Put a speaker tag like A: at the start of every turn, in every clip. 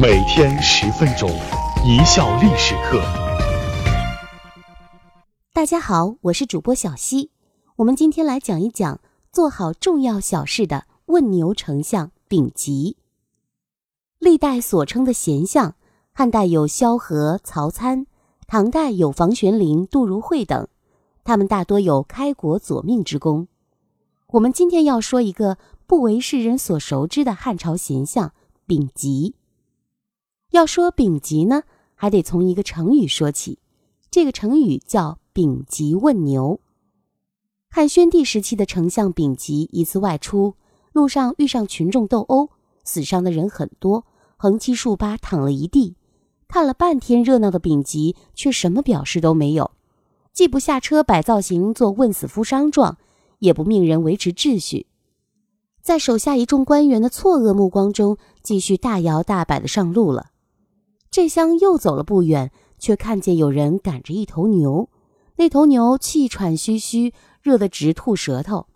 A: 每天十分钟，一笑历史课。
B: 大家好，我是主播小溪。我们今天来讲一讲做好重要小事的问牛丞相丙吉。历代所称的贤相，汉代有萧何、曹参，唐代有房玄龄、杜如晦等，他们大多有开国佐命之功。我们今天要说一个不为世人所熟知的汉朝贤相丙吉。要说丙吉呢，还得从一个成语说起，这个成语叫“丙吉问牛”。汉宣帝时期的丞相丙吉一次外出，路上遇上群众斗殴，死伤的人很多，横七竖八躺了一地。看了半天热闹的丙吉却什么表示都没有，既不下车摆造型做问死扶伤状，也不命人维持秩序，在手下一众官员的错愕目光中，继续大摇大摆的上路了。这厢又走了不远，却看见有人赶着一头牛，那头牛气喘吁吁。热得直吐舌头，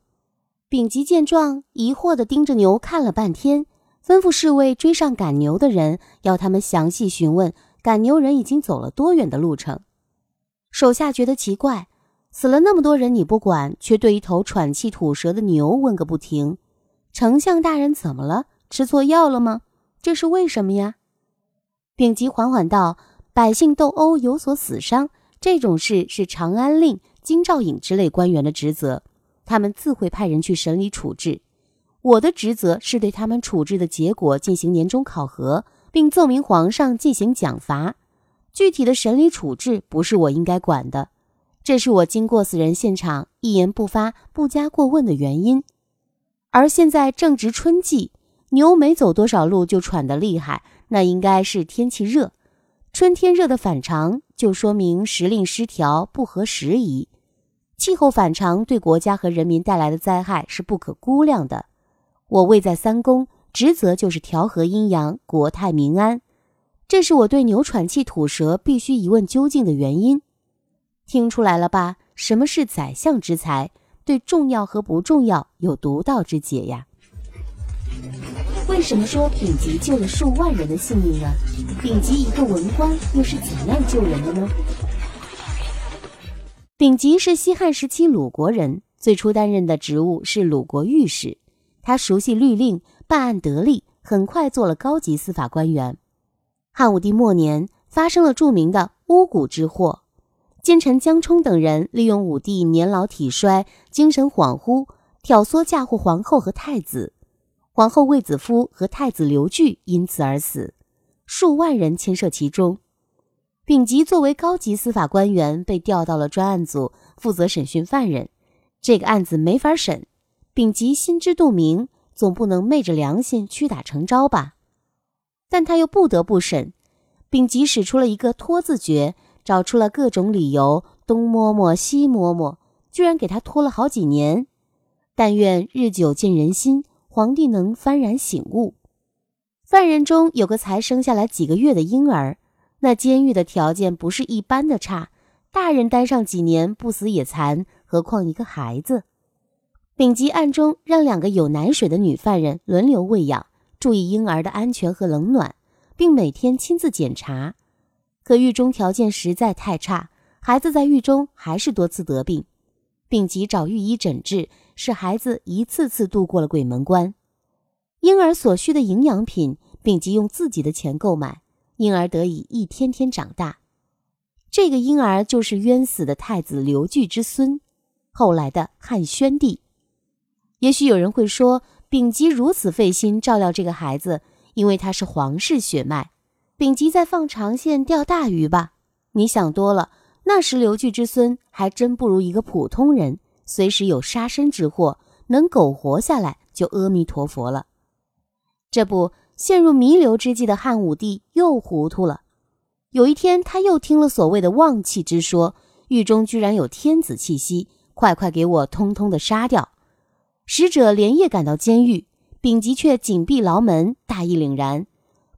B: 丙吉见状，疑惑地盯着牛看了半天，吩咐侍卫追上赶牛的人，要他们详细询问赶牛人已经走了多远的路程。手下觉得奇怪，死了那么多人你不管，却对一头喘气吐舌的牛问个不停。丞相大人怎么了？吃错药了吗？这是为什么呀？丙吉缓缓道：“百姓斗殴有所死伤，这种事是长安令。”京兆尹之类官员的职责，他们自会派人去审理处置。我的职责是对他们处置的结果进行年终考核，并奏明皇上进行奖罚。具体的审理处置不是我应该管的，这是我经过死人现场一言不发、不加过问的原因。而现在正值春季，牛没走多少路就喘得厉害，那应该是天气热。春天热的反常，就说明时令失调，不合时宜。气候反常对国家和人民带来的灾害是不可估量的。我位在三公，职责就是调和阴阳，国泰民安。这是我对牛喘气吐舌必须一问究竟的原因。听出来了吧？什么是宰相之才？对重要和不重要有独到之解呀。为什么说丙吉救了数万人的性命呢？丙吉一个文官又是怎样救人的呢？丙吉是西汉时期鲁国人，最初担任的职务是鲁国御史。他熟悉律令，办案得力，很快做了高级司法官员。汉武帝末年，发生了著名的巫蛊之祸。奸臣江充等人利用武帝年老体衰、精神恍惚，挑唆嫁祸皇后和太子。皇后卫子夫和太子刘据因此而死，数万人牵涉其中。丙吉作为高级司法官员，被调到了专案组，负责审讯犯人。这个案子没法审，丙吉心知肚明，总不能昧着良心屈打成招吧？但他又不得不审。丙吉使出了一个拖字诀，找出了各种理由，东摸摸西摸摸，居然给他拖了好几年。但愿日久见人心，皇帝能幡然醒悟。犯人中有个才生下来几个月的婴儿。那监狱的条件不是一般的差，大人待上几年不死也残，何况一个孩子？丙吉暗中让两个有奶水的女犯人轮流喂养，注意婴儿的安全和冷暖，并每天亲自检查。可狱中条件实在太差，孩子在狱中还是多次得病。丙吉找御医诊治，使孩子一次次度过了鬼门关。婴儿所需的营养品，丙吉用自己的钱购买。婴儿得以一天天长大，这个婴儿就是冤死的太子刘据之孙，后来的汉宣帝。也许有人会说，丙吉如此费心照料这个孩子，因为他是皇室血脉。丙吉在放长线钓大鱼吧？你想多了。那时刘据之孙还真不如一个普通人，随时有杀身之祸，能苟活下来就阿弥陀佛了。这不。陷入弥留之际的汉武帝又糊涂了。有一天，他又听了所谓的旺气之说，狱中居然有天子气息，快快给我通通的杀掉！使者连夜赶到监狱，丙吉却紧闭牢门，大义凛然：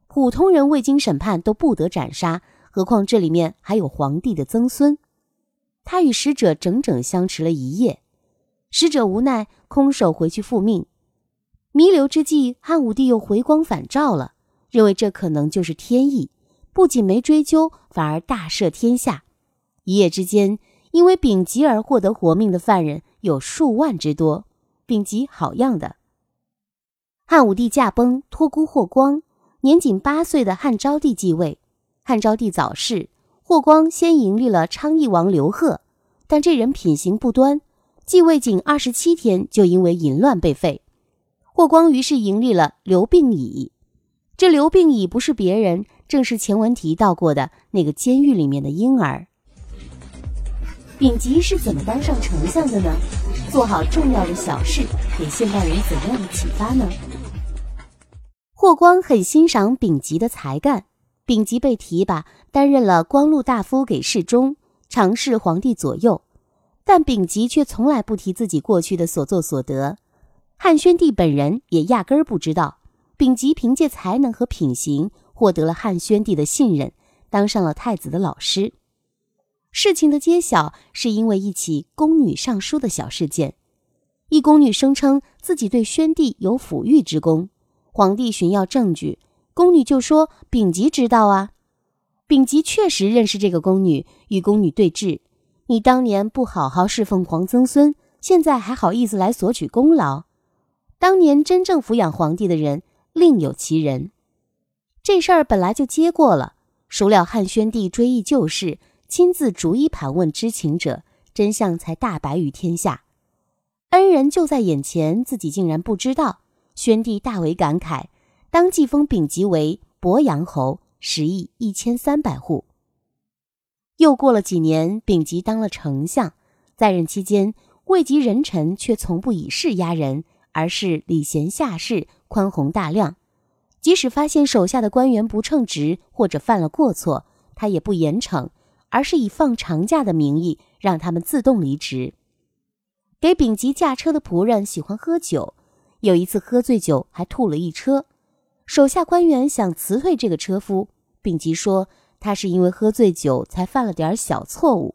B: 普通人未经审判都不得斩杀，何况这里面还有皇帝的曾孙。他与使者整整相持了一夜，使者无奈，空手回去复命。弥留之际，汉武帝又回光返照了，认为这可能就是天意，不仅没追究，反而大赦天下。一夜之间，因为丙吉而获得活命的犯人有数万之多。丙吉好样的！汉武帝驾崩，托孤霍光。年仅八岁的汉昭帝继位，汉昭帝早逝，霍光先迎立了昌邑王刘贺，但这人品行不端，继位仅二十七天就因为淫乱被废。霍光于是迎立了刘病已。这刘病已不是别人，正是前文提到过的那个监狱里面的婴儿。丙吉是怎么当上丞相的呢？做好重要的小事，给现代人怎样的启发呢？霍光很欣赏丙吉的才干，丙吉被提拔担任了光禄大夫给事中，常侍皇帝左右，但丙吉却从来不提自己过去的所作所得。汉宣帝本人也压根儿不知道。丙吉凭借才能和品行获得了汉宣帝的信任，当上了太子的老师。事情的揭晓是因为一起宫女上书的小事件。一宫女声称自己对宣帝有抚育之功，皇帝寻要证据，宫女就说丙吉知道啊。丙吉确实认识这个宫女，与宫女对峙：“你当年不好好侍奉皇曾孙，现在还好意思来索取功劳？当年真正抚养皇帝的人。”另有其人，这事儿本来就接过了。孰料汉宣帝追忆旧事，亲自逐一盘问知情者，真相才大白于天下。恩人就在眼前，自己竟然不知道。宣帝大为感慨，当即封丙吉为鄱阳侯，食邑一千三百户。又过了几年，丙吉当了丞相，在任期间，位极人臣却从不以势压人，而是礼贤下士。宽宏大量，即使发现手下的官员不称职或者犯了过错，他也不严惩，而是以放长假的名义让他们自动离职。给丙吉驾车的仆人喜欢喝酒，有一次喝醉酒还吐了一车，手下官员想辞退这个车夫，丙吉说他是因为喝醉酒才犯了点小错误，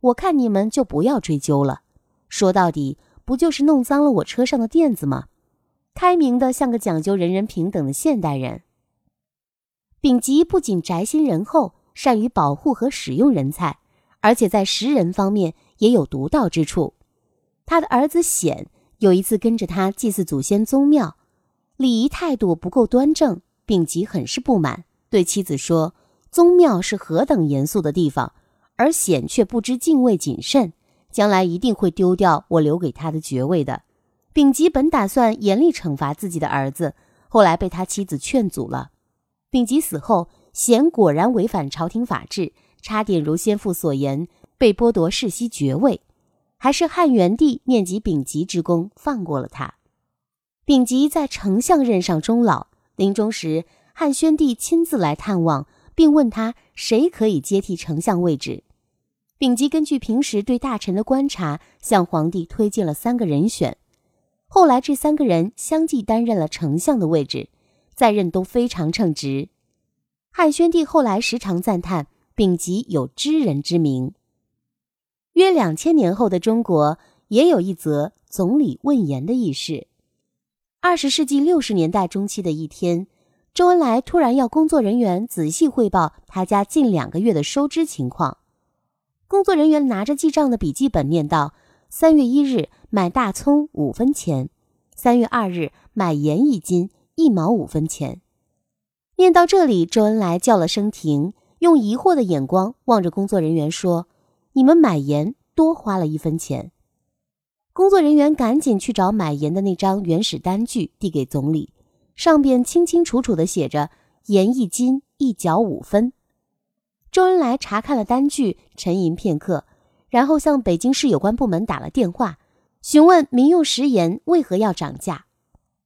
B: 我看你们就不要追究了。说到底，不就是弄脏了我车上的垫子吗？开明的像个讲究人人平等的现代人。丙吉不仅宅心仁厚，善于保护和使用人才，而且在识人方面也有独到之处。他的儿子显有一次跟着他祭祀祖先宗庙，礼仪态度不够端正，丙吉很是不满，对妻子说：“宗庙是何等严肃的地方，而显却不知敬畏谨慎，将来一定会丢掉我留给他的爵位的。”丙吉本打算严厉惩罚自己的儿子，后来被他妻子劝阻了。丙吉死后，显果然违反朝廷法制，差点如先父所言被剥夺世袭爵位。还是汉元帝念及丙吉之功，放过了他。丙吉在丞相任上终老，临终时，汉宣帝亲自来探望，并问他谁可以接替丞相位置。丙吉根据平时对大臣的观察，向皇帝推荐了三个人选。后来，这三个人相继担任了丞相的位置，在任都非常称职。汉宣帝后来时常赞叹丙吉有知人之明。约两千年后的中国，也有一则总理问言的轶事。二十世纪六十年代中期的一天，周恩来突然要工作人员仔细汇报他家近两个月的收支情况。工作人员拿着记账的笔记本念道：“三月一日。”买大葱五分钱，三月二日买盐一斤一毛五分钱。念到这里，周恩来叫了声停，用疑惑的眼光望着工作人员说：“你们买盐多花了一分钱。”工作人员赶紧去找买盐的那张原始单据，递给总理，上边清清楚楚的写着盐一斤一角五分。周恩来查看了单据，沉吟片刻，然后向北京市有关部门打了电话。询问民用食盐为何要涨价？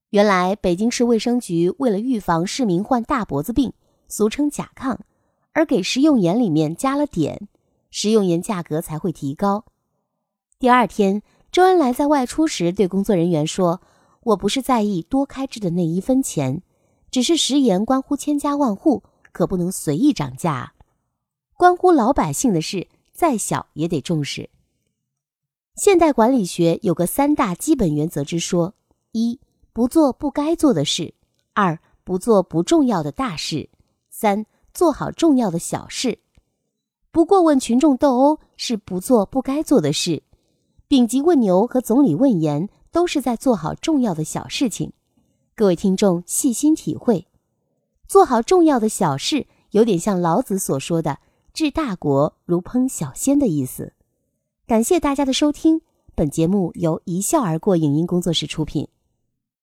B: 原来北京市卫生局为了预防市民患大脖子病，俗称甲亢，而给食用盐里面加了碘，食用盐价格才会提高。第二天，周恩来在外出时对工作人员说：“我不是在意多开支的那一分钱，只是食盐关乎千家万户，可不能随意涨价，关乎老百姓的事，再小也得重视。”现代管理学有个三大基本原则之说：一、不做不该做的事；二、不做不重要的大事；三，做好重要的小事。不过问群众斗殴是不做不该做的事，丙级问牛和总理问言都是在做好重要的小事情。各位听众细心体会，做好重要的小事，有点像老子所说的“治大国如烹小鲜”的意思。感谢大家的收听，本节目由一笑而过影音工作室出品。